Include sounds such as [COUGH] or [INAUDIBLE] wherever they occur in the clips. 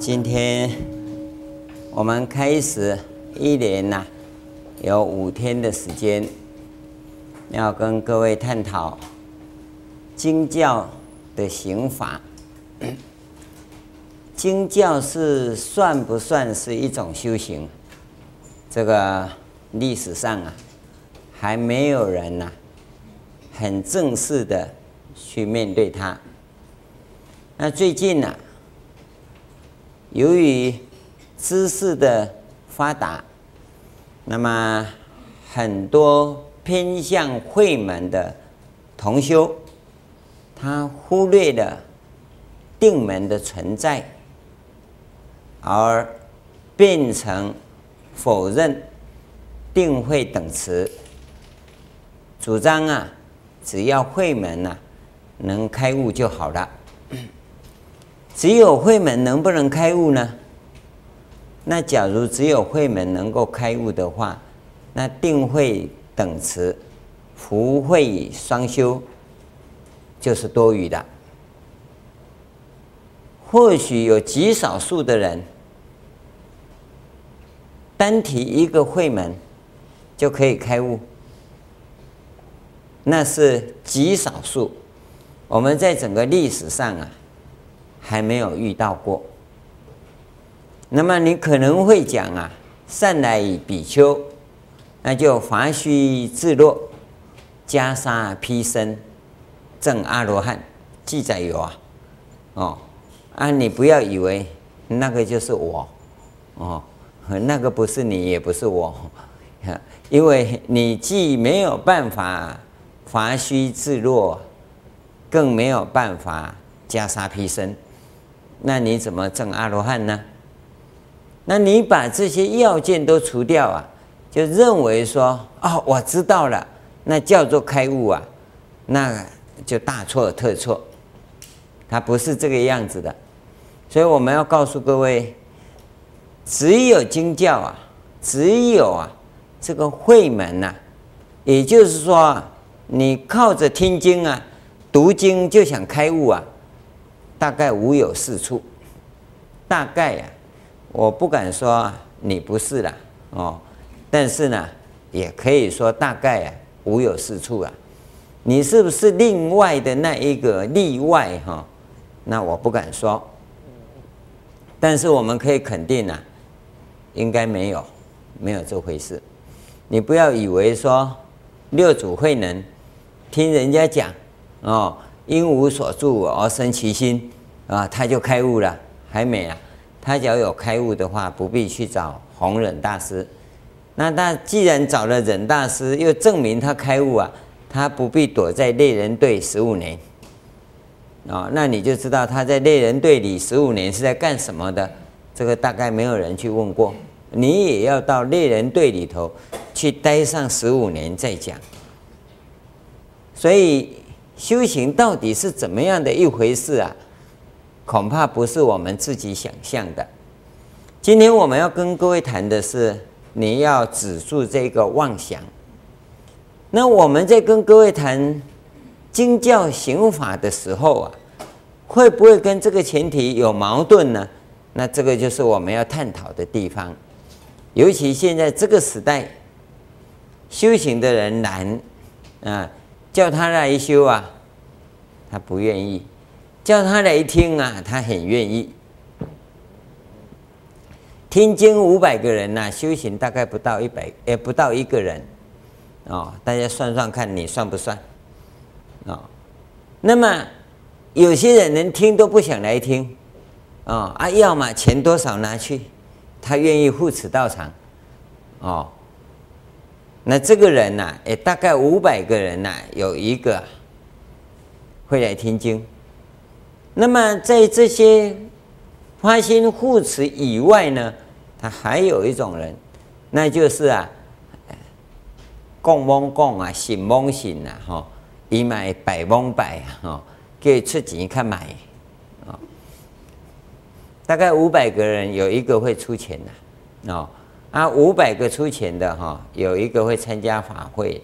今天我们开始一连呐、有五天的时间，要跟各位探讨经教的行法。[COUGHS] 经教是算不算是一种修行？这个历史上啊，还没有人呐、很正式的去面对它。那最近呢、由于知识的发达，那么很多偏向慧门的同修，他忽略了定门的存在，而变成否认定慧等词，主张啊，只要慧门呐、能开悟就好了。只有慧门能不能开悟呢？那假如只有慧门能够开悟的话，那定慧等持、福慧双修就是多余的。或许有极少数的人，单提一个慧门就可以开悟，那是极少数。我们在整个历史上啊。还没有遇到过，那么你可能会讲啊，善来比丘，那就华须自落，袈裟披身，证阿罗汉，记载有啊，哦，啊，你不要以为那个就是我，哦，那个不是你，也不是我，[LAUGHS] 因为你既没有办法华须自落，更没有办法袈裟披身。那你怎么证阿罗汉呢？那你把这些要件都除掉啊，就认为说、哦，我知道了，那叫做开悟啊，那就大错特错，它不是这个样子的。所以我们要告诉各位，只有经教啊，只有啊这个慧门呐、也就是说，你靠着听经啊、读经就想开悟啊。大概无有是处，大概呀、我不敢说你不是啦，哦，但是呢，也可以说大概、啊，无有是处啊。你是不是另外的那一个例外哈？那我不敢说，但是我们可以肯定啊，应该没有，没有这回事。你不要以为说六祖慧能听人家讲哦。因无所住而生其心，啊，他就开悟了，还没啊？他只要有开悟的话，不必去找弘忍大师。那他既然找了忍大师，又证明他开悟啊，他不必躲在猎人队十五年。啊，那你就知道他在猎人队里十五年是在干什么的。这个大概没有人去问过，你也要到猎人队里头去待上十五年再讲。所以。修行到底是怎么样的一回事啊？恐怕不是我们自己想象的。今天我们要跟各位谈的是，你要止住这个妄想。那我们在跟各位谈经教行法的时候啊，会不会跟这个前提有矛盾呢？那这个就是我们要探讨的地方。尤其现在这个时代，修行的人难啊。叫他来修啊，他不愿意；叫他来听啊，他很愿意。听经五百个人呐、修行大概不到一百，也不到一个人哦。大家算算看，你算不算？哦，那么有些人连听都不想来听，哦啊，要么钱多少拿去，他愿意护持道场，哦。那这个人呐、啊，诶，大概五百个人呐、有一个会来听经。那么在这些发心护持以外呢，他还有一种人，那就是啊，供蒙供啊，信蒙信啊，哈，一买百蒙百啊，哈，给出钱去买啊。大概五百个人有一个会出钱的，哦。啊，五百个出钱的哈，有一个会参加法会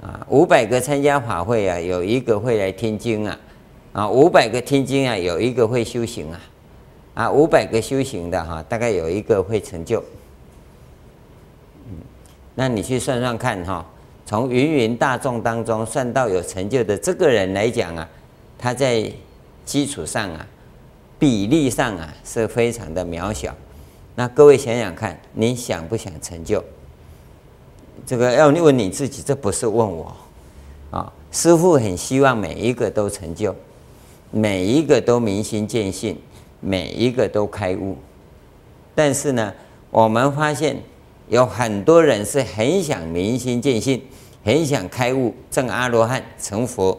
啊，五百个参加法会啊，有一个会来听经啊，啊，五百个听经啊，有一个会修行啊，啊，五百个修行的哈，大概有一个会成就。嗯，那你去算算看哈，从芸芸大众当中算到有成就的这个人来讲啊，他在基础上啊，比例上啊是非常的渺小。那各位想想看，你想不想成就？这个要问你自己，这不是问我啊。师父很希望每一个都成就，每一个都明心见性，每一个都开悟。但是呢，我们发现有很多人是很想明心见性，很想开悟，证阿罗汉，成佛。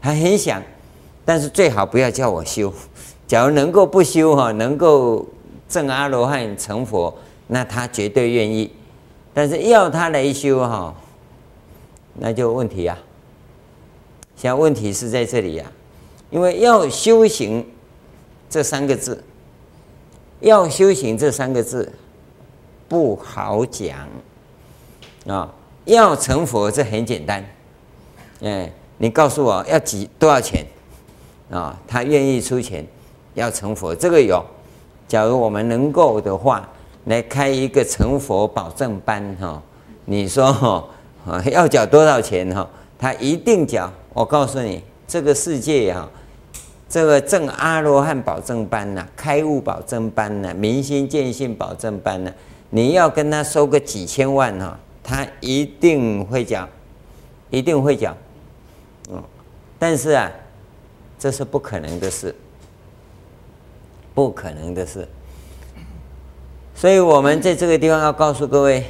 他很想，但是最好不要叫我修。假如能够不修哈，能够证阿罗汉成佛，那他绝对愿意。但是要他来修哈。那就问题呀，现在问题是在这里呀，因为要修行这三个字，要修行这三个字不好讲啊。要成佛这很简单，哎，你告诉我要几多少钱啊？他愿意出钱要成佛，这个有。假如我们能够的话，来开一个成佛保证班哈，你说哈。要缴多少钱哈？他一定缴。我告诉你，这个世界哈，这个证阿罗汉保证班呐，开悟保证班呐，明心见性保证班呐，你要跟他收个几千万哈，他一定会缴，一定会缴。嗯，但是啊，这是不可能的事，不可能的事。所以我们在这个地方要告诉各位。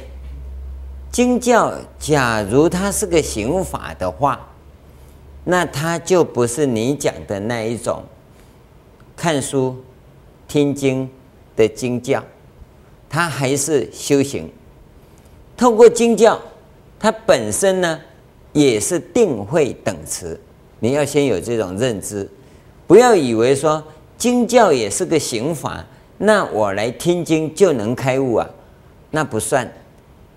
经教，假如它是个刑法的话，那它就不是你讲的那一种看书、听经的经教，它还是修行。透过经教，它本身呢也是定慧等持。你要先有这种认知，不要以为说经教也是个刑法，那我来听经就能开悟啊，那不算。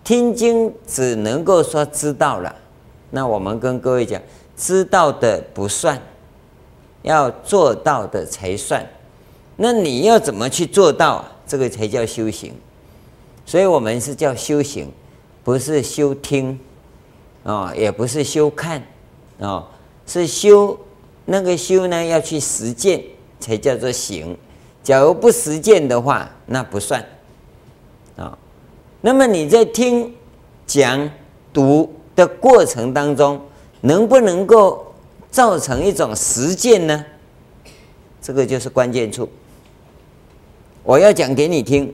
听经只能够说知道了，那我们跟各位讲，知道的不算，要做到的才算。那你要怎么去做到？这个才叫修行。所以我们是叫修行，不是修听，啊，也不是修看，啊，是修。那个修呢，要去实践才叫做行。假如不实践的话，那不算，啊。那么你在听、讲、读的过程当中，能不能够造成一种实践呢？这个就是关键处。我要讲给你听，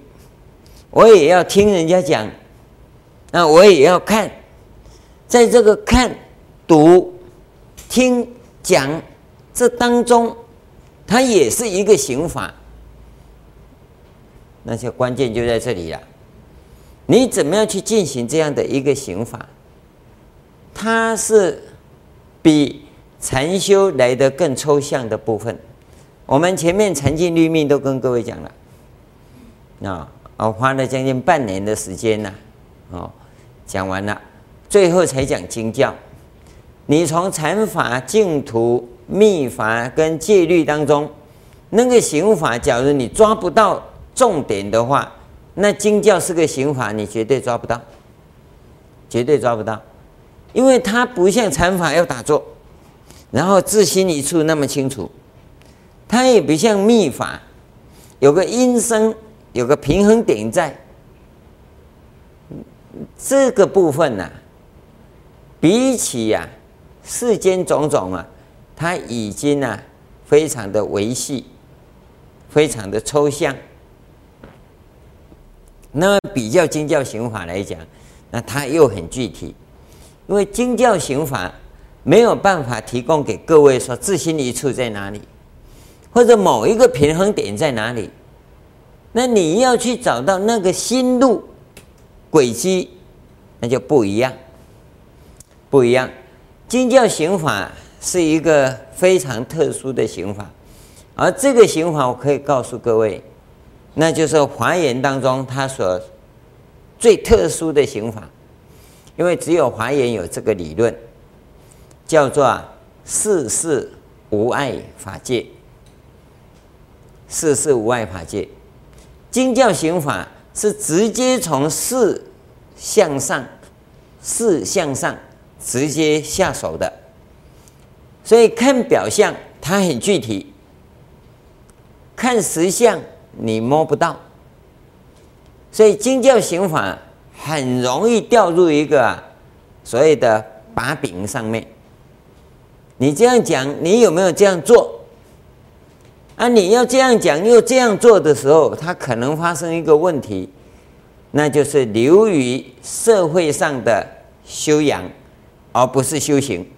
我也要听人家讲，那我也要看，在这个看、读、听、讲这当中，它也是一个刑法。那些关键就在这里了。你怎么样去进行这样的一个刑法？它是比禅修来的更抽象的部分。我们前面禅净律命都跟各位讲了，啊，我花了将近半年的时间呢，哦，讲完了，最后才讲经教。你从禅法、净土、密法跟戒律当中，那个行法，假如你抓不到重点的话，那经教是个行法，你绝对抓不到，绝对抓不到，因为它不像禅法要打坐，然后自心一处那么清楚，它也不像密法，有个音声，有个平衡点在，这个部分呢、啊，比起呀、啊、世间种种啊，它已经啊非常的维系，非常的抽象。那么比较经教行法来讲，那它又很具体，因为经教行法没有办法提供给各位说自心一处在哪里，或者某一个平衡点在哪里，那你要去找到那个心路轨迹，那就不一样，不一样。经教行法是一个非常特殊的刑法，而这个刑法我可以告诉各位。那就是华严当中它所最特殊的刑法，因为只有华严有这个理论，叫做“世事无碍法界”。四事无碍法界。经教刑法是直接从事向上，事向上直接下手的，所以看表象它很具体，看实相你摸不到，所以经教行法很容易掉入一个啊所谓的把柄上面。你这样讲，你有没有这样做？啊，你要这样讲又这样做的时候，它可能发生一个问题，那就是流于社会上的修养，而不是修行。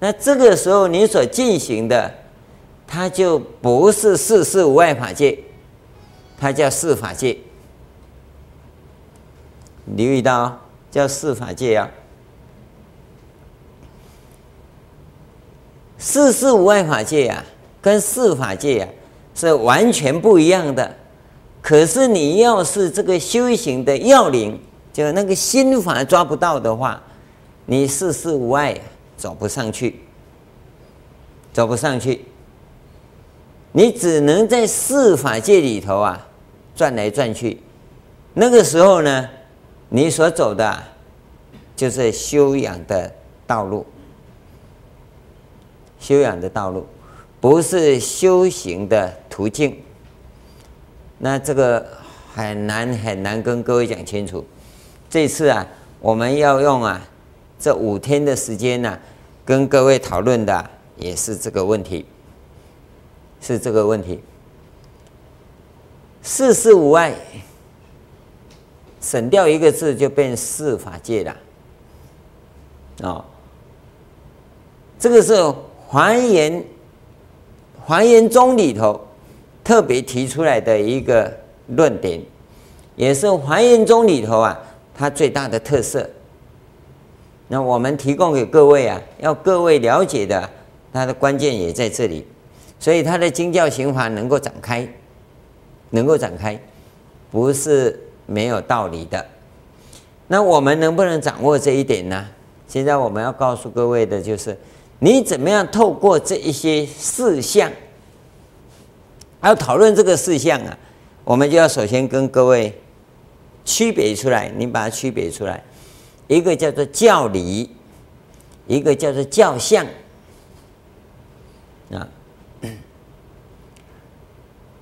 那这个时候你所进行的，它就不是四事无碍法界，它叫四法界。留意到叫四法界啊。四事无碍法界啊，跟四法界啊是完全不一样的。可是你要是这个修行的要领，就那个心法抓不到的话，你四事无碍走不上去，走不上去。你只能在四法界里头啊转来转去。那个时候呢，你所走的就是修养的道路。修养的道路，不是修行的途径。那这个很难很难跟各位讲清楚。这次啊，我们要用啊这五天的时间呢、跟各位讨论的也是这个问题，是这个问题。四事无碍，省掉一个字就变四法界了。哦，这个时候。华严，华严宗里头特别提出来的一个论点，也是还原宗里头啊，它最大的特色。那我们提供给各位啊，要各位了解的，它的关键也在这里。所以它的经教行法能够展开，能够展开，不是没有道理的。那我们能不能掌握这一点呢？现在我们要告诉各位的就是。你怎么样透过这一些事项，要讨论这个事项啊？我们就要首先跟各位区别出来，你把它区别出来，一个叫做教理，一个叫做教相啊。[COUGHS]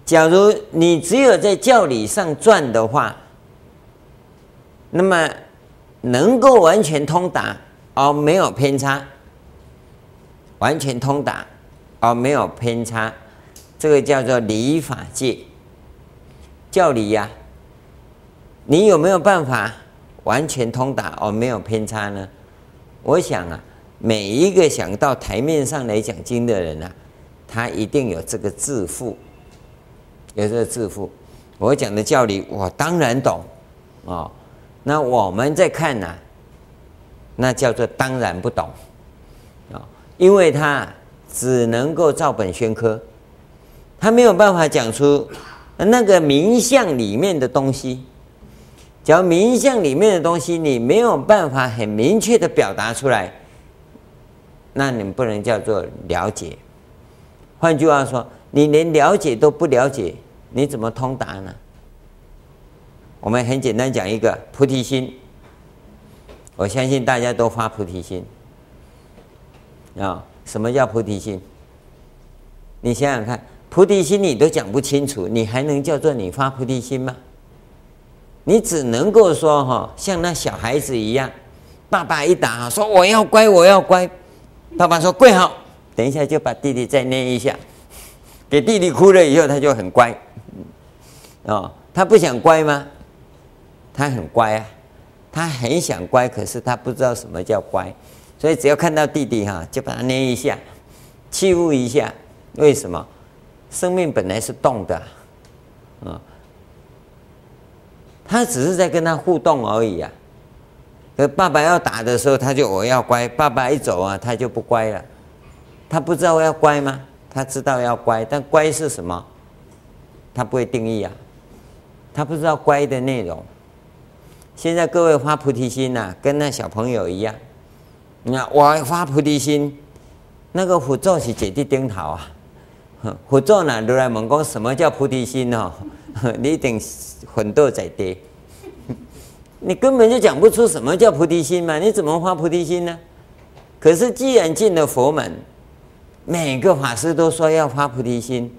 假如你只有在教理上转的话，那么能够完全通达而没有偏差。完全通达，而没有偏差，这个叫做理法界。教理呀、你有没有办法完全通达而没有偏差呢？我想啊，每一个想到台面上来讲经的人啊，他一定有这个自负，有这个自负。我讲的教理，我当然懂哦。那我们在看呢、啊，那叫做当然不懂啊。因为他只能够照本宣科，他没有办法讲出那个名相里面的东西。只要名相里面的东西你没有办法很明确的表达出来，那你不能叫做了解。换句话说，你连了解都不了解，你怎么通达呢？我们很简单讲一个菩提心，我相信大家都发菩提心。啊，什么叫菩提心？你想想看，菩提心你都讲不清楚，你还能叫做你发菩提心吗？你只能够说哈，像那小孩子一样，爸爸一打说我要乖，我要乖，爸爸说跪好，等一下就把弟弟再捏一下，给弟弟哭了以后他就很乖。哦，他不想乖吗？他很乖啊，他很想乖，可是他不知道什么叫乖。所以只要看到弟弟哈，就把他捏一下，欺负一下。为什么？生命本来是动的，啊，他只是在跟他互动而已啊。可爸爸要打的时候，他就我要乖；爸爸一走啊，他就不乖了。他不知道要乖吗？他知道要乖，但乖是什么？他不会定义啊。他不知道乖的内容。现在各位发菩提心呐、啊，跟那小朋友一样。你看，我发菩提心，那个佛祖是坐在顶头啊，佛祖呢，如来问讲什么叫菩提心哦？[LAUGHS] 你一定混沌在地，[LAUGHS] 你根本就讲不出什么叫菩提心嘛？你怎么发菩提心呢？可是既然进了佛门，每个法师都说要发菩提心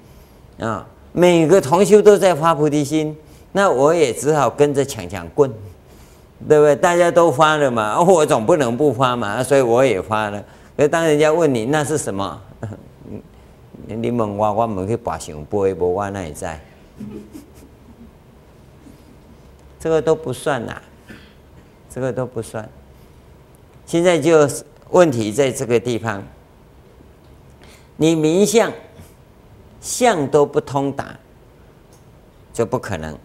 啊，每个同修都在发菩提心，那我也只好跟着抢抢棍，对不对？大家都发了嘛，我总不能不发嘛，所以我也发了。所以当人家问你那是什么？[LAUGHS] 你问我，我没去把想背，无我那也在？这个都不算呐，这个都不算。现在就问题在这个地方，你名相相都不通达，就不可能。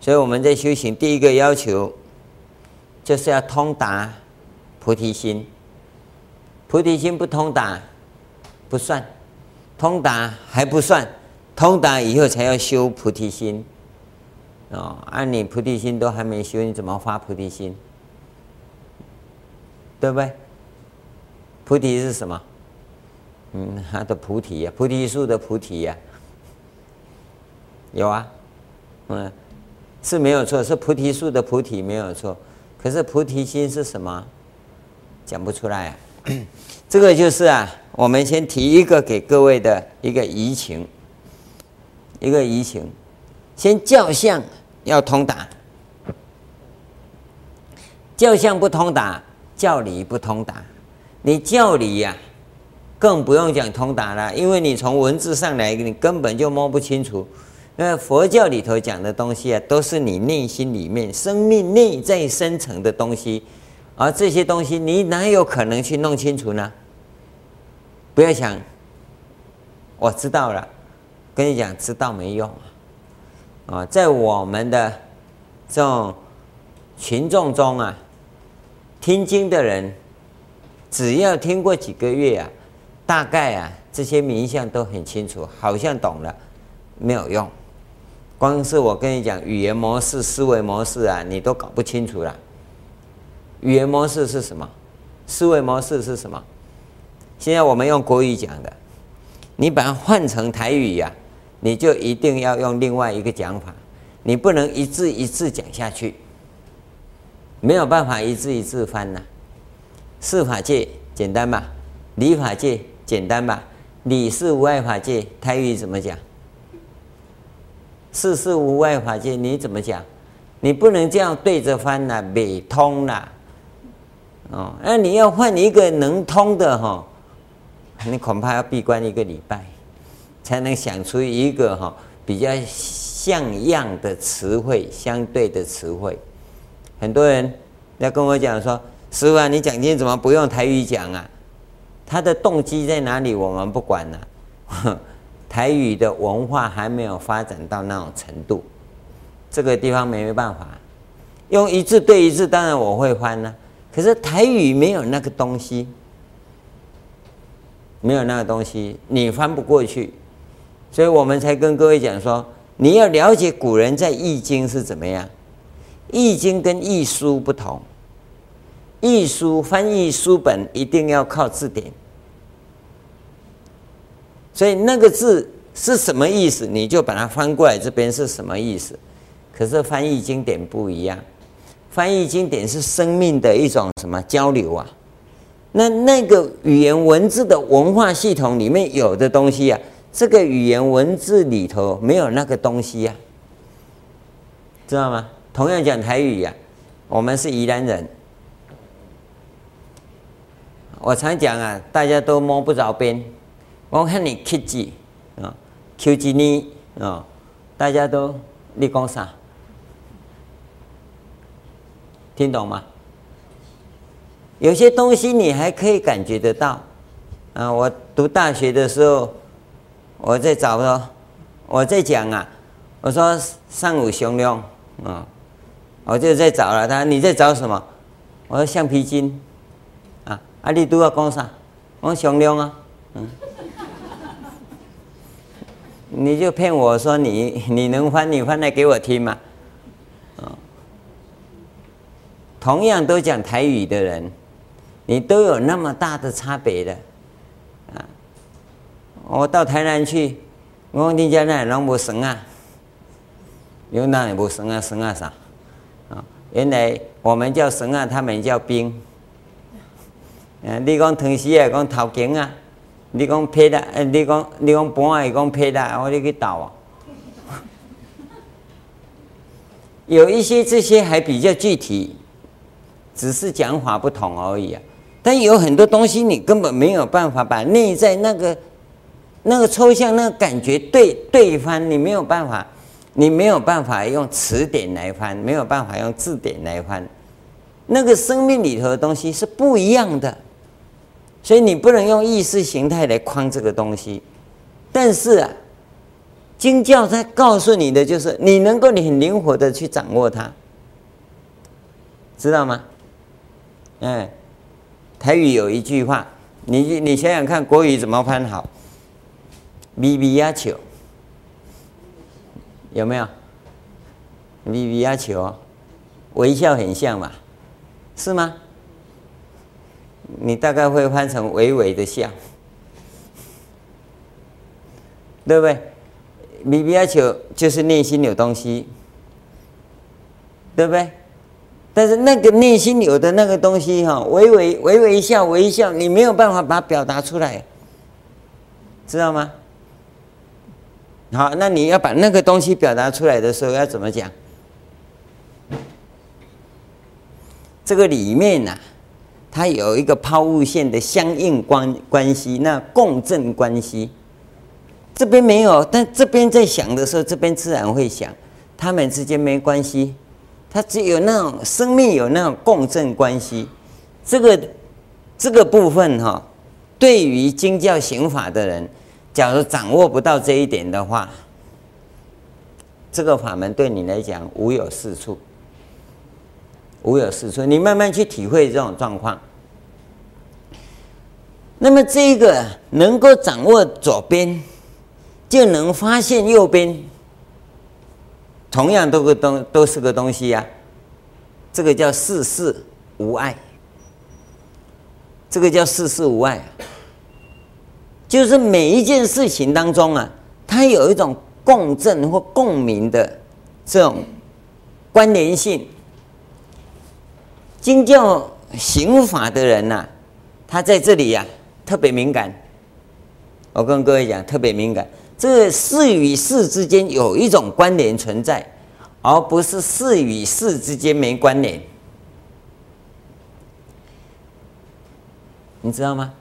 所以我们在修行第一个要求，就是要通达菩提心。菩提心不通达，不算。通达还不算，通达以后才要修菩提心。哦，按你菩提心都还没修，你怎么发菩提心？对不对？菩提是什么？嗯，它的菩提呀，菩提树的菩提呀，有啊，嗯，是没有错，是菩提树的菩提没有错。可是菩提心是什么？讲不出来啊。[COUGHS] 这个就是啊，我们先提一个给各位的一个疑情，一个疑情，先教相要通达，教相不通达，教理不通达。你教理呀、更不用讲通达了，因为你从文字上来，你根本就摸不清楚。因为佛教里头讲的东西啊，都是你内心里面生命内在深层的东西。而这些东西，你哪有可能去弄清楚呢？不要想，我知道了，跟你讲，知道没用啊！在我们的这种群众中啊，听经的人，只要听过几个月啊，大概啊，这些名相都很清楚，好像懂了，没有用。光是我跟你讲语言模式、思维模式啊，你都搞不清楚了。语言模式是什么？思维模式是什么？现在我们用国语讲的，你把它换成台语呀、你就一定要用另外一个讲法，你不能一字一字讲下去，没有办法一字一字翻呐、四法界简单吧？理法界简单吧？理是无碍法界，台语怎么讲？事是无碍法界，你怎么讲？你不能这样对着翻呐、没通呐、哦，那你要换一个能通的哈，你恐怕要闭关一个礼拜，才能想出一个哈比较像样的词汇，相对的词汇。很多人要跟我讲说：“师傅啊，你讲经怎么不用台语讲啊？”他的动机在哪里？我们不管了、啊。[LAUGHS] 台语的文化还没有发展到那种程度，这个地方没办法用一字对一字，当然我会翻呢、可是台语没有那个东西，没有那个东西，你翻不过去，所以我们才跟各位讲说，你要了解古人在易经是怎么样。易经跟易书不同，易书翻译书本一定要靠字典，所以那个字是什么意思，你就把它翻过来，这边是什么意思。可是翻译经典不一样。翻译经典是生命的一种什么交流啊？那那个语言文字的文化系统里面有的东西啊，这个语言文字里头没有那个东西呀、知道吗？同样讲台语呀、我们是宜兰人，我常讲啊，大家都摸不着边。我看你 K 字啊，Q 字呢啊，大家都你讲啥？听懂吗？有些东西你还可以感觉得到，啊，我读大学的时候，我在找说，我在讲啊，我说上午雄龙，啊，我就在找了他，你在找什么？我说橡皮筋，啊，啊你都要讲啥？我说雄龙啊，嗯，[LAUGHS] 你就骗我说你你能翻，你翻来给我听嘛。同样都讲台语的人，你都有那么大的差别的！我到台南去，我讲你家那拢无神啊？有哪里无绳啊？神啊啥？啊，原来我们叫神啊，他们叫兵。嗯，你讲汤匙啊，讲头颈啊，你讲皮啦，呃，你讲你讲盘啊，讲皮啦，我你去倒啊。有一些这些还比较具体，只是讲法不同而已啊。但有很多东西你根本没有办法把内在那个。那个抽象，那个感觉对对翻，你没有办法，你没有办法用词典来翻，没有办法用字典来翻。那个生命里头的东西是不一样的，所以你不能用意识形态来框这个东西。但是啊，经教在告诉你的就是，你能够你很灵活的去掌握它，知道吗？哎，台语有一句话，你你想想看，国语怎么翻好？咪咪呀球，有没有？咪咪呀球，微笑很像嘛，是吗？你大概会翻成微微的笑，对不对？咪咪呀球就是内心有东西，对不对？但是那个内心有的那个东西哈，微微微微一笑，微笑，你没有办法把它表达出来，知道吗？好，那你要把那个东西表达出来的时候，要怎么讲？这个里面呢、啊，它有一个抛物线的相应关关系，那共振关系。这边没有，但这边在想的时候，这边自然会想，他们之间没关系，它只有那种生命有那种共振关系。这个这个部分哈、哦，对于经教行法的人。假如掌握不到这一点的话，这个法门对你来讲无有是处，无有是处。你慢慢去体会这种状况。那么这个能够掌握左边，就能发现右边，同样都个东都是个东西呀、啊。这个叫事事无碍，这个叫事事无碍。就是每一件事情当中啊，它有一种共振或共鸣的这种关联性。经教刑法的人呐、他在这里呀、特别敏感。我跟各位讲，特别敏感，这个事与事之间有一种关联存在，而不是事与事之间没关联。你知道吗？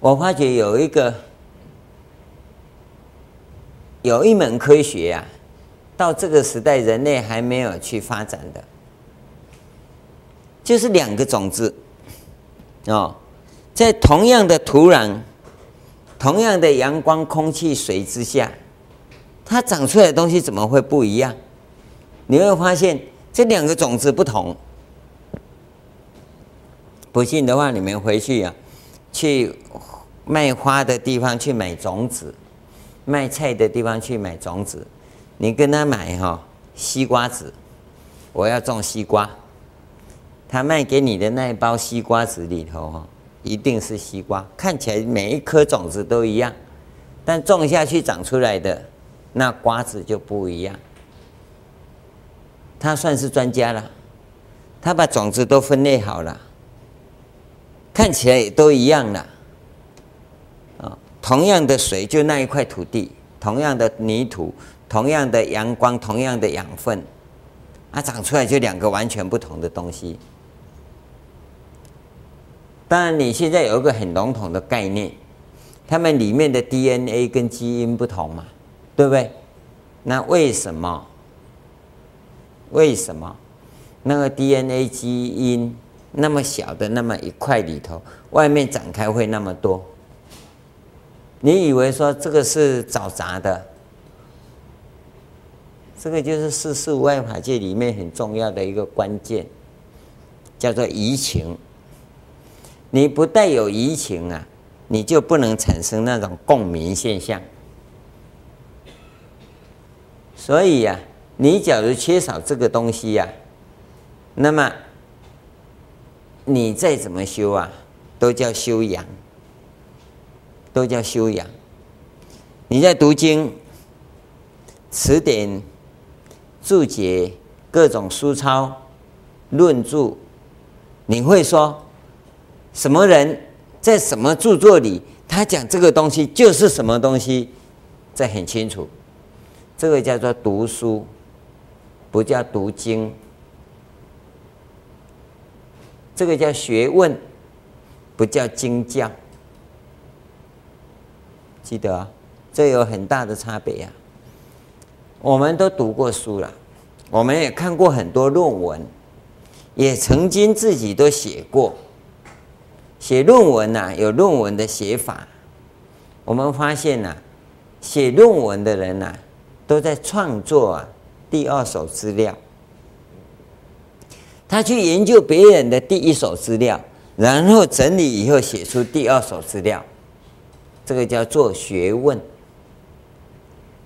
我发觉有一个有一门科学啊，到这个时代人类还没有去发展的，就是两个种子哦，在同样的土壤、同样的阳光、空气、水之下，它长出来的东西怎么会不一样？你会发现这两个种子不同。不信的话，你们回去啊。去卖花的地方去买种子，卖菜的地方去买种子。你跟他买哈西瓜籽，我要种西瓜。他卖给你的那一包西瓜籽里头哈，一定是西瓜，看起来每一颗种子都一样，但种下去长出来的那瓜子就不一样。他算是专家了，他把种子都分类好了。看起来也都一样的，啊，同样的水就那一块土地，同样的泥土，同样的阳光，同样的养分，啊，长出来就两个完全不同的东西。当然，你现在有一个很笼统的概念，它们里面的 DNA 跟基因不同嘛，对不对？那为什么？为什么那个 DNA 基因？那么小的那么一块里头，外面展开会那么多？你以为说这个是找杂的？这个就是事事无碍法界里面很重要的一个关键，叫做移情。你不带有移情啊，你就不能产生那种共鸣现象。所以呀、你假如缺少这个东西呀、那么。你再怎么修啊，都叫修养，都叫修养。你在读经、词典、注解、各种书抄、论著，你会说什么人在什么著作里，他讲这个东西就是什么东西，这很清楚。这个叫做读书，不叫读经。这个叫学问，不叫经教。记得啊，这有很大的差别呀。我们都读过书了，我们也看过很多论文，也曾经自己都写过。写论文呐，有论文的写法。我们发现呐，写论文的人呐，都在创作啊第二手资料。他去研究别人的第一手资料，然后整理以后写出第二手资料，这个叫做学问。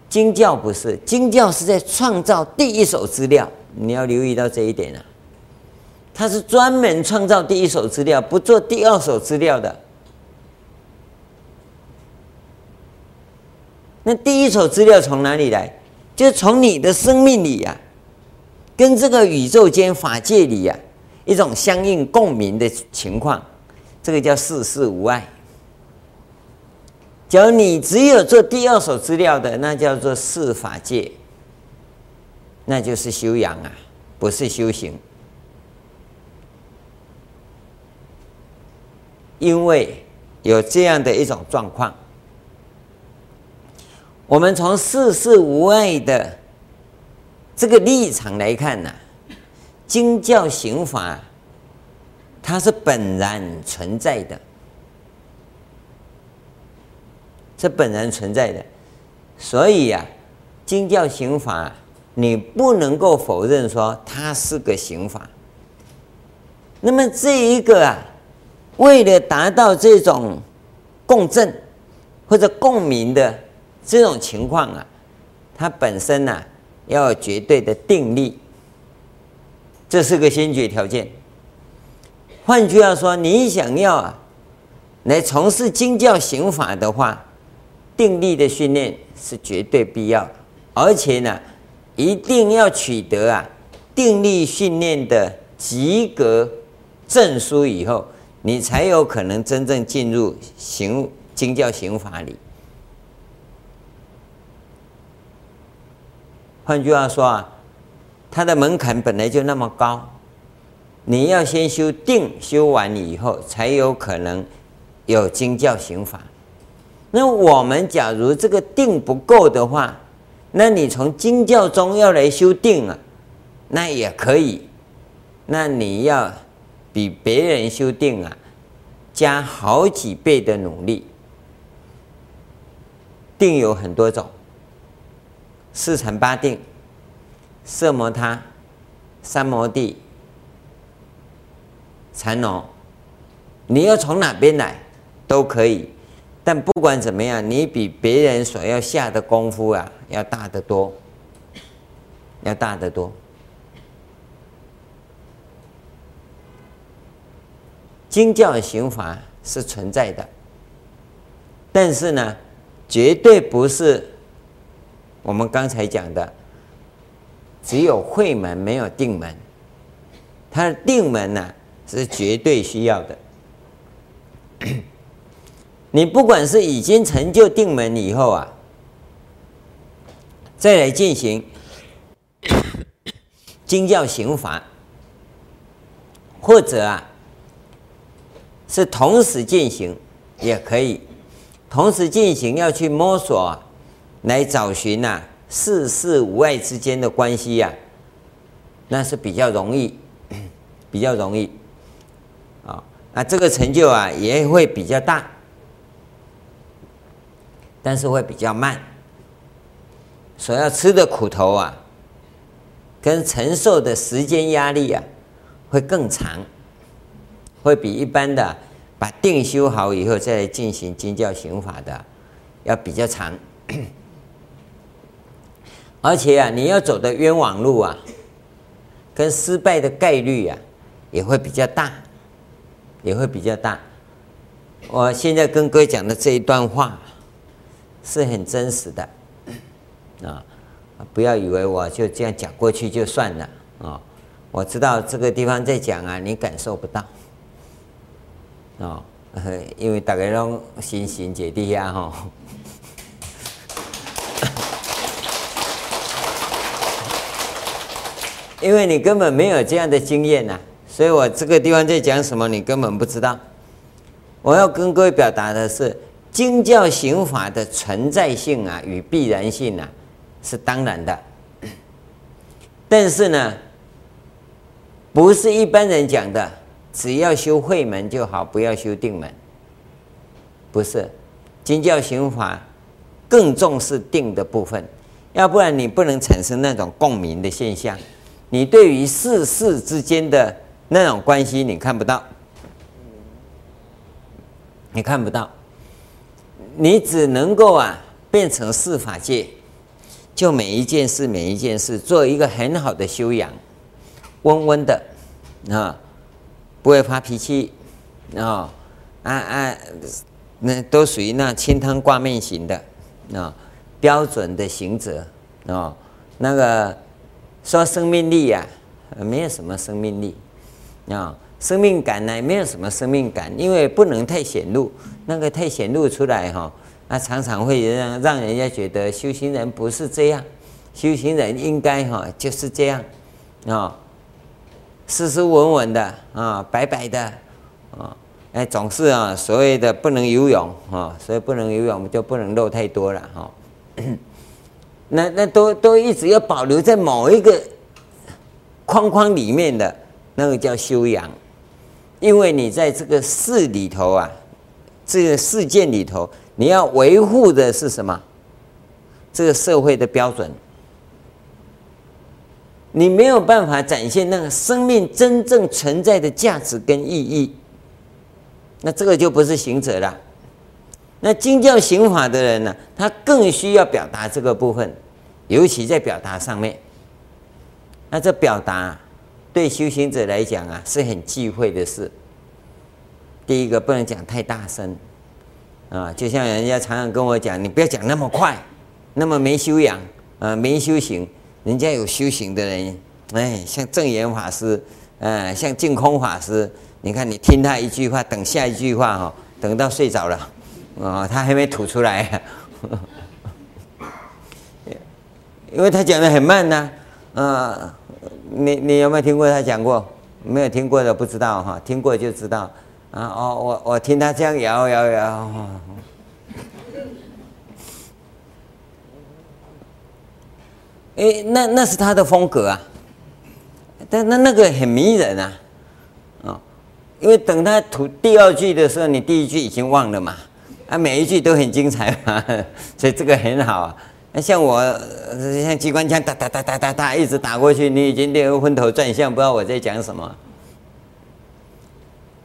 经教不是，经教是在创造第一手资料，你要留意到这一点啊。他是专门创造第一手资料，不做第二手资料的。那第一手资料从哪里来？就从你的生命里呀。跟这个宇宙间法界里呀、一种相应共鸣的情况，这个叫世事无碍。假如你只有做第二手资料的，那叫做世法界，那就是修养啊，不是修行。因为有这样的一种状况，我们从世事无碍的。这个立场来看呢、经教刑法，它是本然存在的，是本然存在的，所以呀、啊，经教刑法，你不能够否认说它是个刑法。那么这一个啊，为了达到这种共振或者共鸣的这种情况啊，它本身呢、要有绝对的定力，这是个先决条件。换句话说，你想要啊，来从事经教行法的话，定力的训练是绝对必要，而且呢，一定要取得啊定力训练的及格证书以后，你才有可能真正进入行经教行法里。换句话说啊，它的门槛本来就那么高，你要先修定，修完以后才有可能有经教行法。那我们假如这个定不够的话，那你从经教中要来修定啊，那也可以。那你要比别人修定啊，加好几倍的努力。定有很多种。四禅八定、色摩他、三摩地、禅那，你要从哪边来都可以，但不管怎么样，你比别人所要下的功夫啊，要大得多，要大得多。经教行法是存在的，但是呢，绝对不是。我们刚才讲的，只有会门没有定门，它的定门呢、是绝对需要的。[CLEARS THROAT] 你不管是已经成就定门以后啊，再来进行 [COUGHS] 经教行法，或者啊是同时进行也可以，同时进行要去摸索、啊。来找寻呐、啊，世事无碍之间的关系呀、那是比较容易，[CLEARS THROAT] 比较容易，啊、那这个成就啊也会比较大，但是会比较慢，所要吃的苦头啊，跟承受的时间压力啊，会更长，会比一般的把定修好以后再进行经教行法的要比较长。[CLEARS THROAT] 而且啊，你要走的冤枉路啊，跟失败的概率啊，也会比较大，也会比较大。我现在跟各位讲的这一段话，是很真实的啊！不要以为我就这样讲过去就算了啊！我知道这个地方在讲啊，你感受不到啊，因为大家都心心姐弟呀吼，因为你根本没有这样的经验呐，所以我这个地方在讲什么，你根本不知道。我要跟各位表达的是。经教行法的存在性啊，与必然性啊，是当然的。但是呢，不是一般人讲的，只要修慧门就好，不要修定门。不是，经教行法更重视定的部分，要不然你不能产生那种共鸣的现象。你对于事事之间的那种关系，你看不到，你看不到。你只能够啊，变成四法界，就每一件事每一件事做一个很好的修养，温温的啊，不会发脾气啊啊啊，那都属于那清汤挂面型的啊，标准的行者啊，那个说生命力呀、没有什么生命力。啊。生命感呢，没有什么生命感，因为不能太显露，那个太显露出来哈，那常常会让让人家觉得修行人不是这样，修行人应该哈就是这样，啊，斯斯文文的啊，白白的啊，哎，总是啊，所谓的不能游泳啊，所以不能游泳就不能露太多了哈，那那都都一直要保留在某一个框框里面的那个叫修养。因为你在这个事里头啊，这个事件里头，你要维护的是什么？这个社会的标准，你没有办法展现那个生命真正存在的价值跟意义，那这个就不是行者了。那经教行法的人呢，他更需要表达这个部分，尤其在表达上面。那这表达。对修行者来讲啊，是很忌讳的事。第一个不能讲太大声，啊，就像人家常常跟我讲，你不要讲那么快，那么没修养，啊，没修行。人家有修行的人，哎，像正言法师，啊，像净空法师，你看你听他一句话，等下一句话哈，等到睡着了，啊，他还没吐出来，[LAUGHS] 因为他讲的很慢呢，啊。你你有没有听过他讲过？没有听过的不知道哈，听过就知道。啊哦，我我听他这样摇摇摇。哎，那那是他的风格啊。但那那个很迷人啊，啊，因为等他吐第二句的时候，你第一句已经忘了嘛。啊，每一句都很精彩嘛，[LAUGHS] 所以这个很好啊。那像我，像机关枪，哒哒哒哒哒哒，一直打过去，你已经练昏头转向，不知道我在讲什么。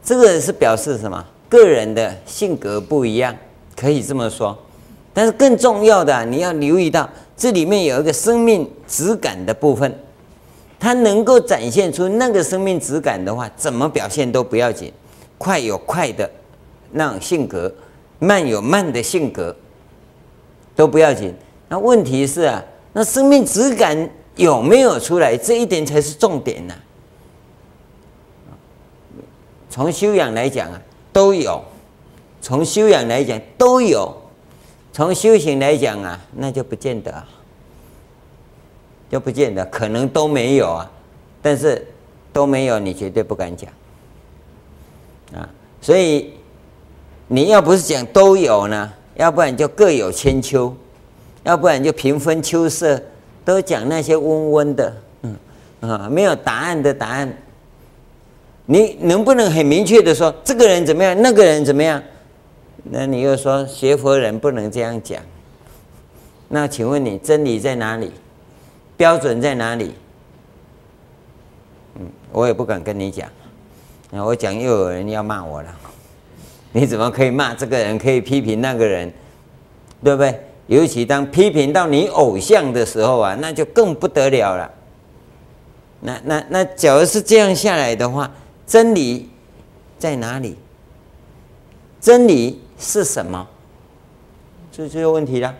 这个是表示什么？个人的性格不一样，可以这么说。但是更重要的，你要留意到，这里面有一个生命质感的部分，它能够展现出那个生命质感的话，怎么表现都不要紧。快有快的那种性格，慢有慢的性格，都不要紧。那问题是啊，那生命质感有没有出来？这一点才是重点呐。从修养来讲啊，都有；从修养来讲都有；从修行来讲啊，那就不见得，就不见得，可能都没有啊。但是都没有，你绝对不敢讲啊。所以你要不是讲都有呢，要不然就各有千秋。要不然就平分秋色，都讲那些温温的，嗯啊，没有答案的答案。你能不能很明确的说这个人怎么样，那个人怎么样？那你又说学佛人不能这样讲。那请问你真理在哪里？标准在哪里？嗯，我也不敢跟你讲。那我讲又有人要骂我了。你怎么可以骂这个人？可以批评那个人，对不对？尤其当批评到你偶像的时候啊，那就更不得了了。那那那，假如是这样下来的话，真理在哪里？真理是什么？这就有问题了。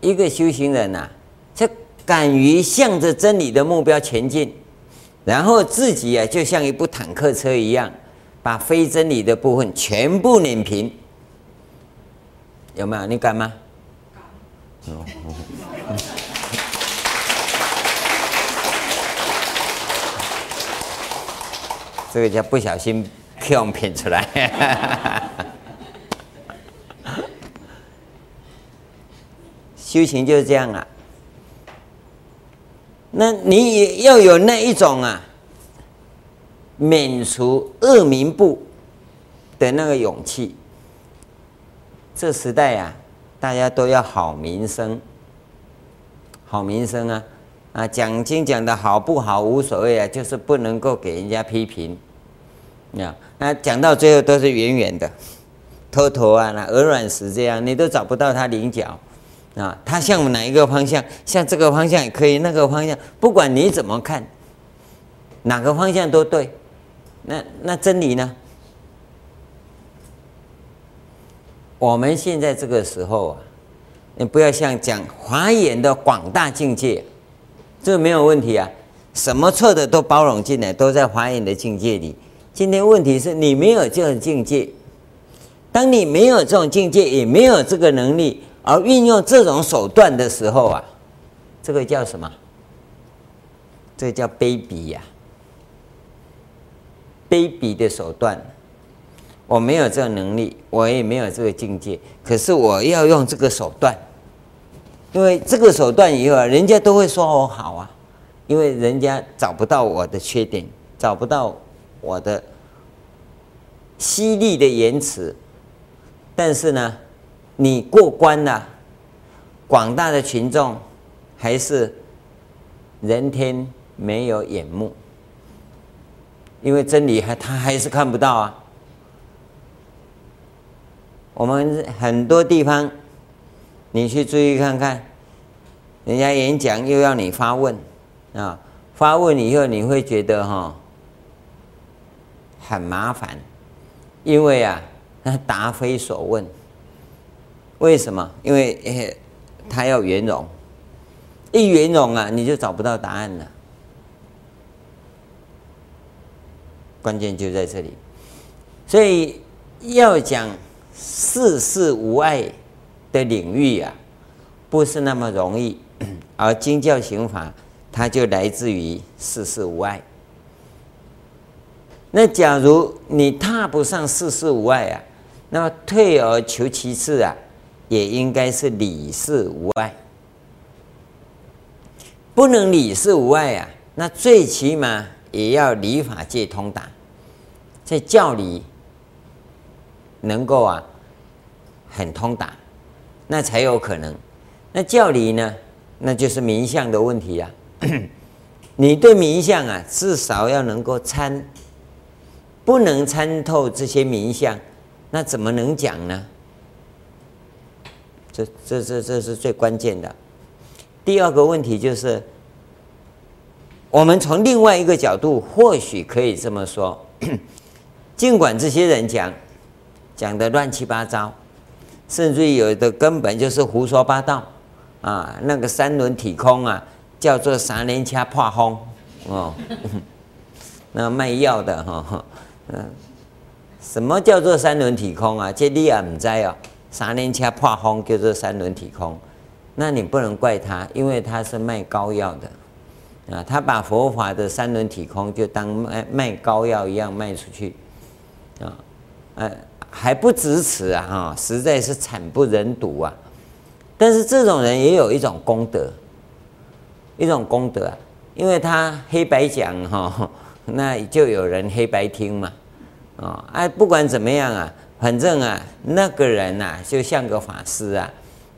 一个修行人呐、啊，就敢于向着真理的目标前进，然后自己啊，就像一部坦克车一样，把非真理的部分全部碾平。有没有？你敢吗？[LAUGHS] 这个叫不小心票骗出来。[LAUGHS] 修行就是这样啊。那你也要有那一种啊，免除恶名簿的那个勇气。这时代啊，大家都要好名声，好名声啊。啊，讲经讲的好不好无所谓啊，就是不能够给人家批评。那那讲到最后都是远远的，头头啊，那鹅卵石这样，你都找不到它棱角。啊，它向哪一个方向？向这个方向也可以，那个方向，不管你怎么看，哪个方向都对。那那真理呢？我们现在这个时候啊，你不要像讲华严的广大境界。这没有问题啊，什么错的都包容进来，都在华严的境界里。今天问题是你没有这种境界，当你没有这种境界，也没有这个能力，而运用这种手段的时候啊，这个叫什么？这叫卑鄙呀！卑鄙的手段，我没有这个能力，我也没有这个境界，可是我要用这个手段。因为这个手段以后啊，人家都会说我好啊，因为人家找不到我的缺点，找不到我的犀利的言辞，但是呢，你过关了，广大的群众还是人天没有眼目，因为真理还他还是看不到啊。我们很多地方。你去注意看看，人家演讲又要你发问啊，发问以后你会觉得哈很麻烦，因为啊，答非所问。为什么？因为他要圆融，一圆融啊，你就找不到答案了。关键就在这里，所以要讲世事无碍。的领域啊，不是那么容易，[CLEARS THROAT] 而经教行法，它就来自于世事无碍。那假如你踏不上世事无碍啊，那么退而求其次啊，也应该是理事无碍。不能理事无碍啊，那最起码也要理法界通达，在教理能够啊很通达。那才有可能。那教理呢？那就是名相的问题啊。[CLEARS THROAT] 你对名相啊，至少要能够参，不能参透这些名相，那怎么能讲呢？这、这、这、这是最关键的。第二个问题就是，我们从另外一个角度，或许可以这么说：尽管这些人讲，讲的乱七八糟。甚至有的根本就是胡说八道，啊，那个三轮体空啊，叫做三轮车破风哦，那卖药的哈，嗯，什么叫做三轮体空啊？这你也不知哦，三轮车破风叫做三轮体空，那你不能怪他，因为他是卖膏药的，啊，他把佛法的三轮体空就当卖卖膏药一样卖出去，啊，哎。还不止此啊！哈，实在是惨不忍睹啊！但是这种人也有一种功德，一种功德啊，因为他黑白讲哈，那就有人黑白听嘛，啊，哎，不管怎么样啊，反正啊，那个人呐，就像个法师啊，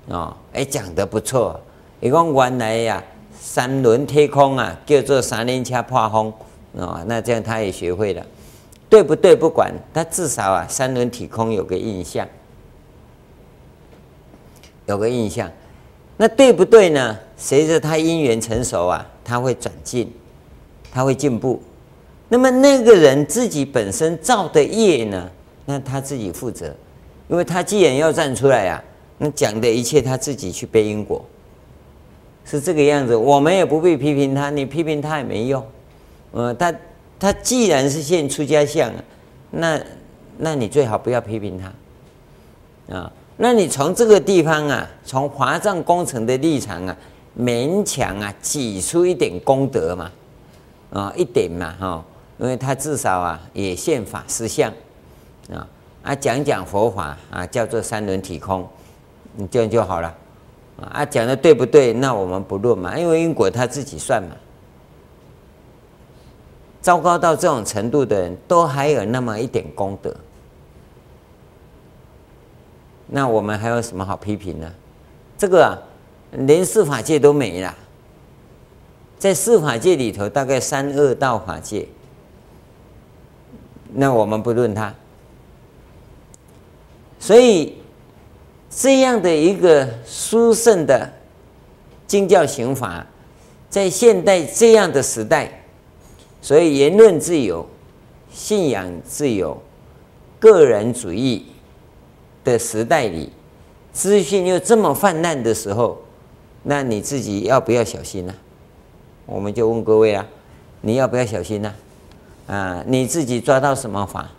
哦，哎，讲得不错。一共原来呀，三轮体空啊，叫做三轮车破风啊，那这样他也学会了。对不对？不管他，至少啊，三轮体空有个印象，有个印象。那对不对呢？随着他因缘成熟啊，他会转进，他会进步。那么那个人自己本身造的业呢？那他自己负责。因为他既然要站出来啊，那讲的一切他自己去背因果，是这个样子。我们也不必批评他，你批评他也没用。呃，他他既然是现出家相，那那你最好不要批评他啊。那你从这个地方啊，从华藏工程的立场啊，勉强啊挤出一点功德嘛，啊一点嘛哈，因为他至少啊也现法实相啊。啊，讲讲佛法啊，叫做三轮体空，你这样就好了。啊，讲的对不对？那我们不论嘛，因为因果他自己算嘛。糟糕到这种程度的人都还有那么一点功德，那我们还有什么好批评呢？这个啊，连四法界都没了，在四法界里头，大概三恶道法界，那我们不论他。所以，这样的一个殊胜的经教行法，在现代这样的时代，所以言论自由、信仰自由、个人主义的时代里，资讯又这么泛滥的时候，那你自己要不要小心呢？我们就问各位啊，你要不要小心呢？啊，你自己抓到什么法？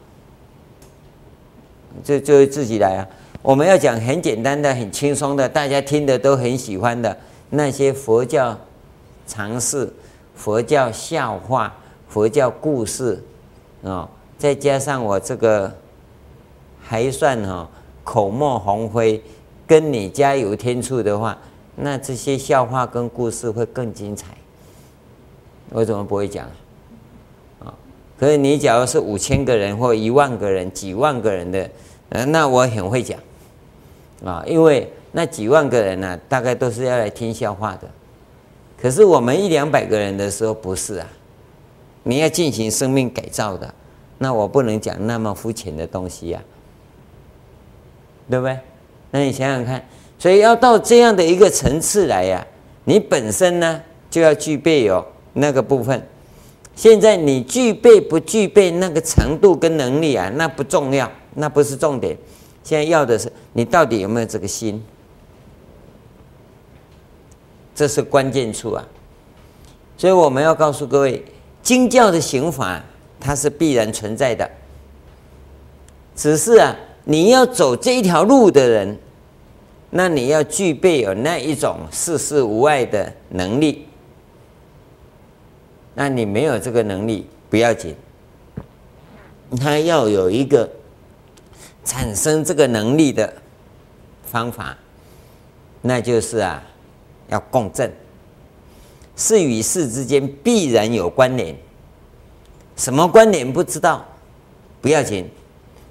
就就自己来啊！我们要讲很简单的、很轻松的，大家听的都很喜欢的那些佛教常识、佛教笑话、佛教故事啊，再加上我这个还算哈口沫横飞，跟你加油添醋的话，那这些笑话跟故事会更精彩。我怎么不会讲？所以你假如是五千个人或一万个人、几万个人的，呃那我很会讲啊，因为那几万个人呢、大概都是要来听笑话的。可是我们一两百个人的时候不是啊，你要进行生命改造的，那我不能讲那么肤浅的东西呀、对不对？那你想想看，所以要到这样的一个层次来呀、你本身呢就要具备有那个部分。现在你具备不具备那个程度跟能力啊？那不重要，那不是重点。现在要的是你到底有没有这个心，这是关键处啊。所以我们要告诉各位，经教的行法它是必然存在的，只是啊，你要走这一条路的人，那你要具备有那一种世事无碍的能力。那你没有这个能力不要紧，他要有一个产生这个能力的方法，那就是啊，要共振，事与事之间必然有关联，什么关联不知道不要紧，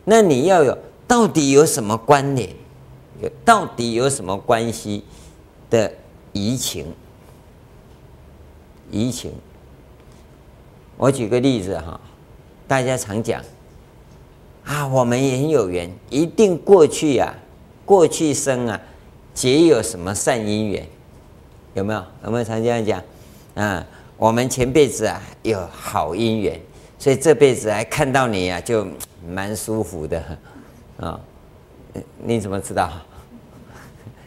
那你要有到底有什么关联，有到底有什么关系的移情，移情。我举个例子哈，大家常讲啊，我们也很有缘，一定过去呀、啊，过去生啊，结有什么善因缘，有没有？有没有常这样讲？啊，我们前辈子啊有好姻缘，所以这辈子还看到你啊，就蛮舒服的啊。你怎么知道？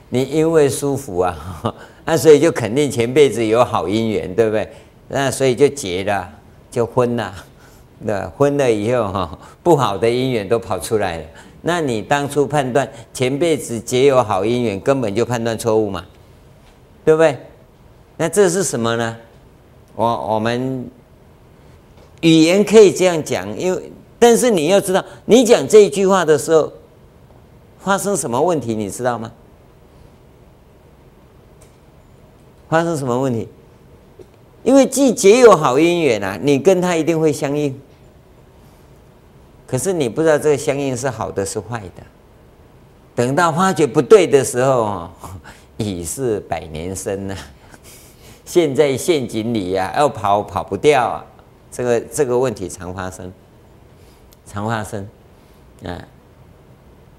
你因为舒服啊，[LAUGHS] 那所以就肯定前辈子有好姻缘，对不对？那所以就结了。就婚了，[LAUGHS] 那婚了以后哈，不好的姻缘都跑出来了。那你当初判断前辈子结有好姻缘，根本就判断错误嘛，对不对？那这是什么呢？我我们语言可以这样讲，因为但是你要知道，你讲这句话的时候，发生什么问题，你知道吗？发生什么问题？因为既结有好姻缘啊，你跟他一定会相应。可是你不知道这个相应是好的是坏的。等到发觉不对的时候，已是百年身了。陷在陷阱里呀，要跑跑不掉啊！这个这个问题常发生，常发生啊。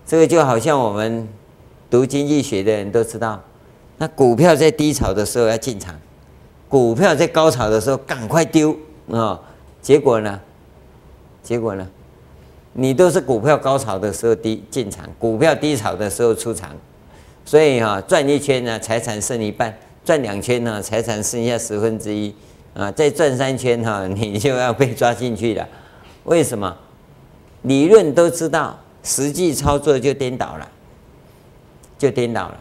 这个就好像我们读经济学的人都知道，那股票在低潮的时候要进场。股票在高潮的时候赶快丢啊！结果呢？结果呢？你都是股票高潮的时候低进场，股票低潮的时候出场，所以哈、啊、赚一圈呢财产剩一半，赚两圈呢财产剩下十分之一啊，再赚三圈哈、[LAUGHS] 你就要被抓进去了。为什么？理论都知道，实际操作就颠倒了，就颠倒了。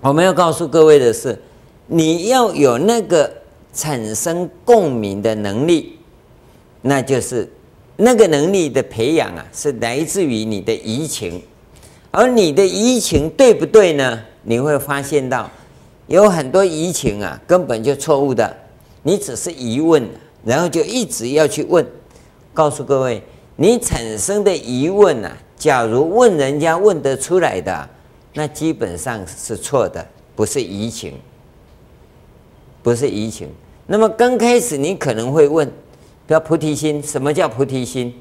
我们要告诉各位的是，你要有那个产生共鸣的能力，那就是。那个能力的培养啊，是来自于你的移情，而你的移情对不对呢？你会发现到有很多移情啊，根本就错误的。你只是疑问，然后就一直要去问。告诉各位，你产生的疑问啊，假如问人家问得出来的，那基本上是错的，不是移情，不是移情。那么刚开始你可能会问。叫菩提心，什么叫菩提心？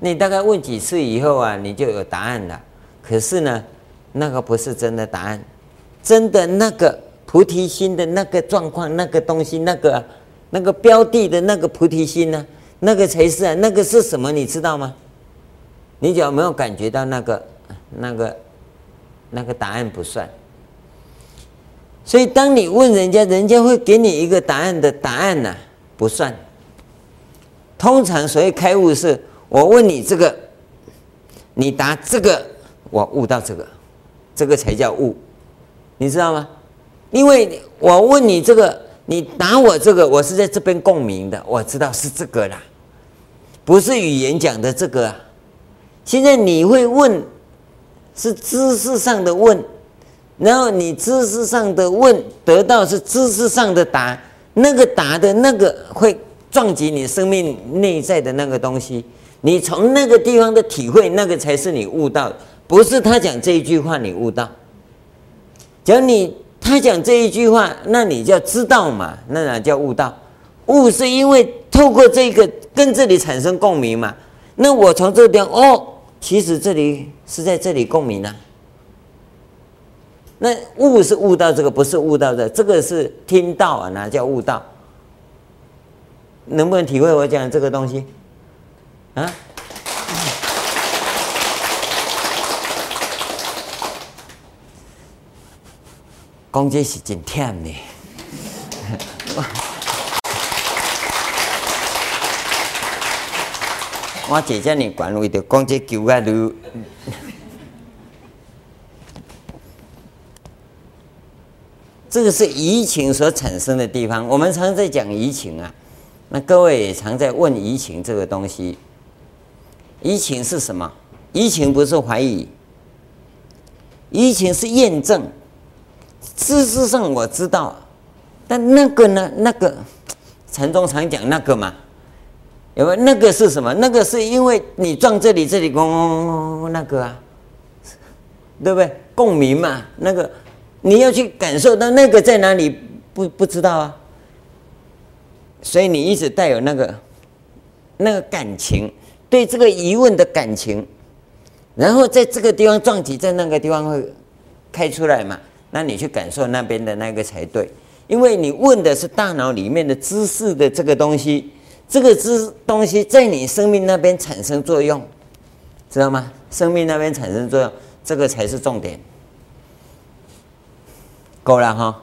你大概问几次以后啊，你就有答案了。可是呢，那个不是真的答案，真的那个菩提心的那个状况、那个东西、那个那个标的的那个菩提心呢，那个才是啊，那个是什么？你知道吗？你有没有感觉到那个那个那个答案不算？所以当你问人家，人家会给你一个答案的答案呢、不算。通常所谓开悟是，我问你这个，你答这个，我悟到这个，这个才叫悟，你知道吗？因为我问你这个，你答我这个，我是在这边共鸣的，我知道是这个啦，不是语言讲的这个啊。现在你会问，是知识上的问，然后你知识上的问得到是知识上的答，那个答的那个会。撞击你生命内在的那个东西，你从那个地方的体会，那个才是你悟到，不是他讲这一句话你悟到。假如你他讲这一句话，那你就要知道嘛，那哪叫悟道？悟是因为透过这个跟这里产生共鸣嘛。那我从这边哦，其实这里是在这里共鸣啊。那悟是悟到这个，不是悟到这个，这个是听到啊，哪叫悟道？能不能体会我讲这个东西？啊？讲这是真忝的。[LAUGHS] 我姐姐你管我的讲这旧啊都，这个是移情所产生的地方。我们常在讲移情啊。那各位也常在问移情这个东西，移情是什么？移情不是怀疑，移情是验证。事实上我知道，但那个呢？那个禅宗常讲那个嘛，有没有？那个是什么？那个是因为你撞这里，这里嗡那个啊，对不对？共鸣嘛，那个你要去感受到那个在哪里，不不知道啊。所以你一直带有那个那个感情，对这个疑问的感情，然后在这个地方撞击，在那个地方会开出来嘛？那你去感受那边的那个才对，因为你问的是大脑里面的知识的这个东西，这个知东西在你生命那边产生作用，知道吗？生命那边产生作用，这个才是重点。够了哈。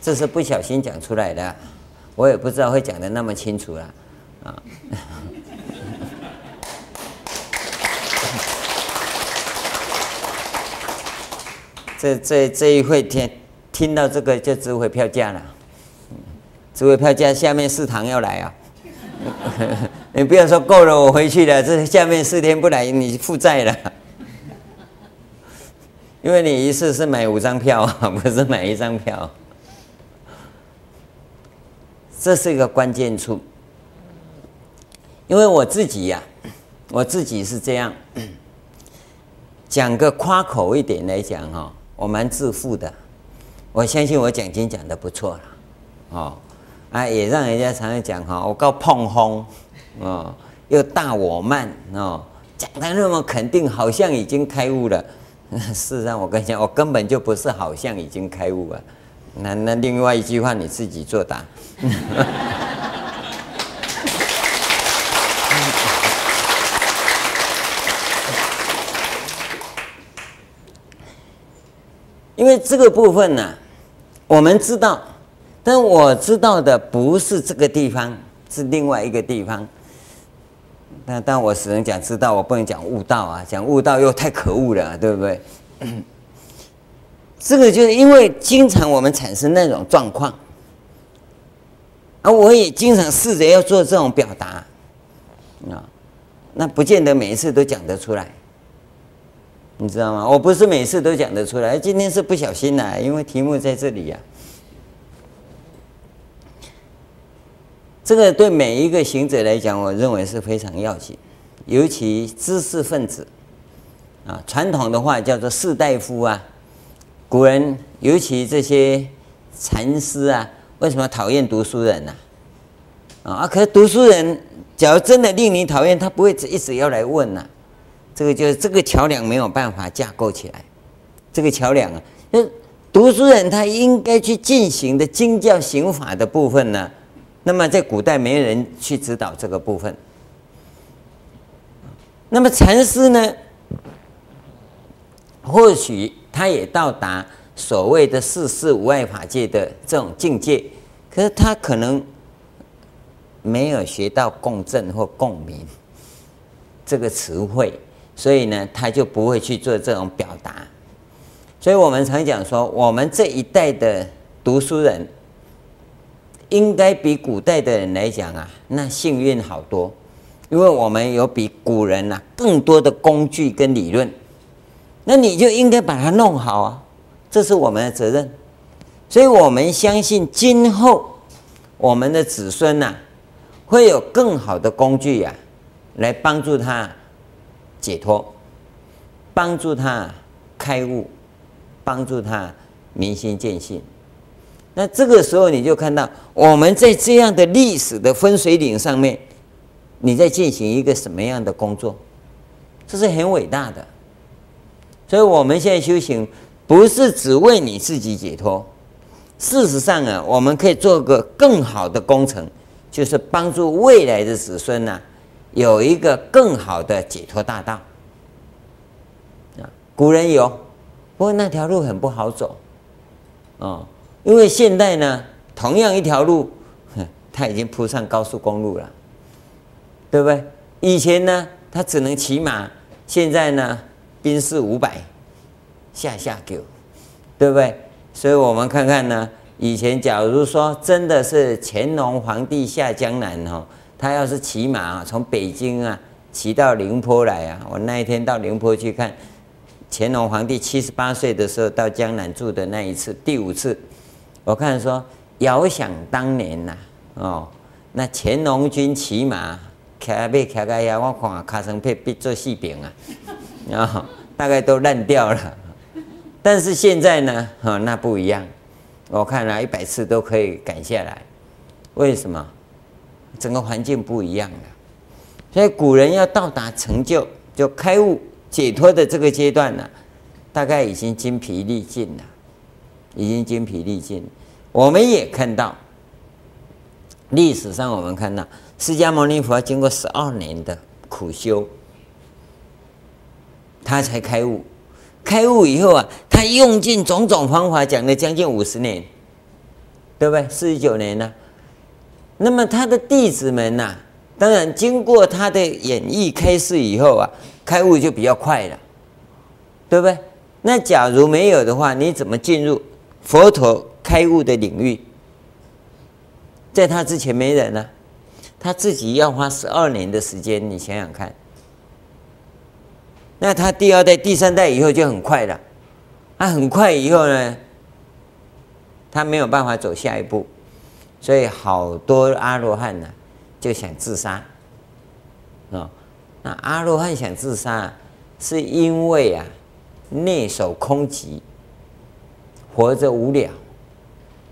这是不小心讲出来的，我也不知道会讲的那么清楚了，啊！这这这一会听听到这个就值回票价了，值回票价，下面四堂要来啊！你不要说够了，我回去了，这下面四天不来，你负债了，[LAUGHS] 因为你一次是买五张票，[LAUGHS] 不是买一张票。这是一个关键处，因为我自己呀、我自己是这样讲个夸口一点来讲哈，我蛮自负的，我相信我讲经讲的不错了，哦，啊也让人家常常讲哈，我告碰风，哦，又大我慢哦，讲的那么肯定，好像已经开悟了，[LAUGHS] 事实上我跟你讲，我根本就不是好像已经开悟了，那那另外一句话你自己作答。[LAUGHS] 因为这个部分呢、我们知道，但我知道的不是这个地方，是另外一个地方。但但我只能讲知道，我不能讲悟道啊，讲悟道又太可恶了，对不对？这个就是因为经常我们产生那种状况，而我也经常试着要做这种表达，啊，那不见得每一次都讲得出来。你知道吗？我不是每次都讲得出来，今天是不小心的，因为题目在这里呀。这个对每一个行者来讲，我认为是非常要紧，尤其知识分子啊，传统的话叫做士大夫啊，古人尤其这些禅师啊，为什么讨厌读书人呢？啊，可是读书人，假如真的令你讨厌，他不会一直要来问呐。这个就是这个桥梁没有办法架构起来，这个桥梁啊，那读书人他应该去进行的经教行法的部分呢，那么在古代没人去指导这个部分。那么禅师呢，或许他也到达所谓的世事无碍法界的这种境界，可是他可能没有学到共振或共鸣这个词汇。所以呢，他就不会去做这种表达。所以我们常讲说，我们这一代的读书人，应该比古代的人来讲啊，那幸运好多，因为我们有比古人呐更多的工具跟理论。那你就应该把它弄好啊，这是我们的责任。所以我们相信，今后我们的子孙呐，会有更好的工具呀，来帮助他。解脱，帮助他开悟，帮助他明心见性。那这个时候你就看到，我们在这样的历史的分水岭上面，你在进行一个什么样的工作？这是很伟大的。所以我们现在修行，不是只为你自己解脱。事实上啊，我们可以做个更好的工程，就是帮助未来的子孙呢、有一个更好的解脱大道啊，古人有，不过那条路很不好走啊，因为现代呢，同样一条路，[LAUGHS] 他已经铺上高速公路了，对不对？以前呢，他只能骑马，现在呢，宾士五百下下九，对不对？所以我们看看呢，以前假如说真的是乾隆皇帝下江南哈。他要是骑马啊，从北京啊骑到宁波来啊，我那一天到宁波去看乾隆皇帝七十八岁的时候到江南住的那一次，第五次，我看说，遥想当年呐、哦，那乾隆君骑马，骑背骑个呀，我看卡成被逼做细饼啊，然 [LAUGHS] 后大概都烂掉了。但是现在呢，哦，那不一样，我看了一百次都可以赶下来，为什么？整个环境不一样了，所以古人要到达成就，就开悟解脱的这个阶段呢，大概已经精疲力尽了，已经精疲力尽。我们也看到历史上，我们看到释迦牟尼佛经过十二年的苦修，他才开悟。开悟以后啊，他用尽种种方法，讲了将近五十年，对不对？四十九年呢。那么他的弟子们呐、当然经过他的演绎开示以后啊，开悟就比较快了，对不对？那假如没有的话，你怎么进入佛陀开悟的领域？在他之前没人呢、他自己要花十二年的时间，你想想看。那他第二代、第三代以后就很快了，他很快以后呢，他没有办法走下一步。所以好多阿罗汉呢，就想自杀，啊，那阿罗汉想自杀，是因为啊，内守空寂，活着无聊，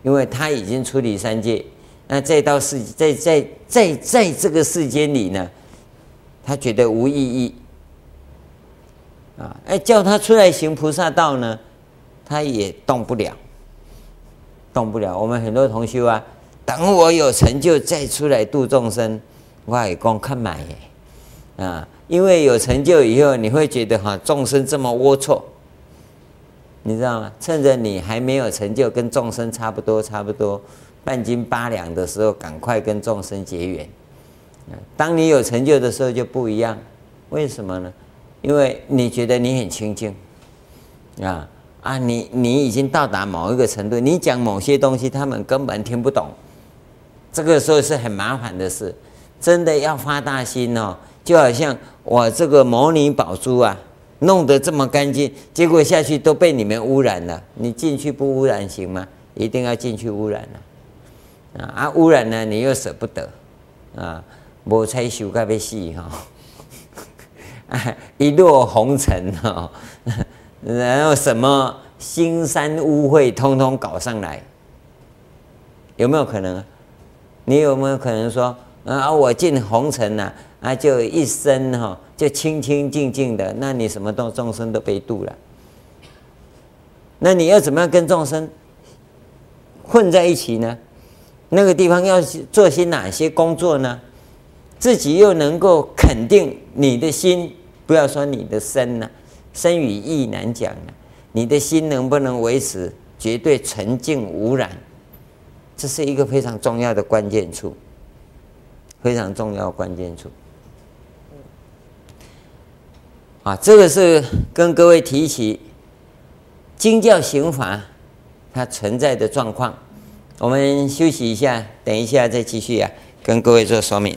因为他已经出离三界，那再到世在在在在这个世间里呢，他觉得无意义，啊，哎，叫他出来行菩萨道呢，他也动不了。动不了。我们很多同修啊，等我有成就再出来度众生，我也光看满耶啊！因为有成就以后，你会觉得哈众生这么龌龊，你知道吗？趁着你还没有成就，跟众生差不多差不多半斤八两的时候，赶快跟众生结缘。当你有成就的时候就不一样，为什么呢？因为你觉得你很清净啊啊！你你已经到达某一个程度，你讲某些东西，他们根本听不懂。这个时候是很麻烦的事，真的要发大心哦。就好像我这个摩尼宝珠啊，弄得这么干净，结果下去都被你们污染了。你进去不污染行吗？一定要进去污染了啊！啊，污染呢，你又舍不得啊，无彩修该被死哈，[LAUGHS] 一落红尘哈，[LAUGHS] 然后什么腥膻污秽通通搞上来，有没有可能？你有没有可能说啊，我进红尘了？啊，就一生哈，就清清净净的，那你什么都众生都被度了。那你要怎么样跟众生混在一起呢？那个地方要做些哪些工作呢？自己又能够肯定你的心，不要说你的身呐，身与意难讲啊。你的心能不能维持绝对纯净无染？这是一个非常重要的关键处，非常重要关键处。啊，这个是跟各位提起经教刑法它存在的状况。我们休息一下，等一下再继续啊，跟各位做说明。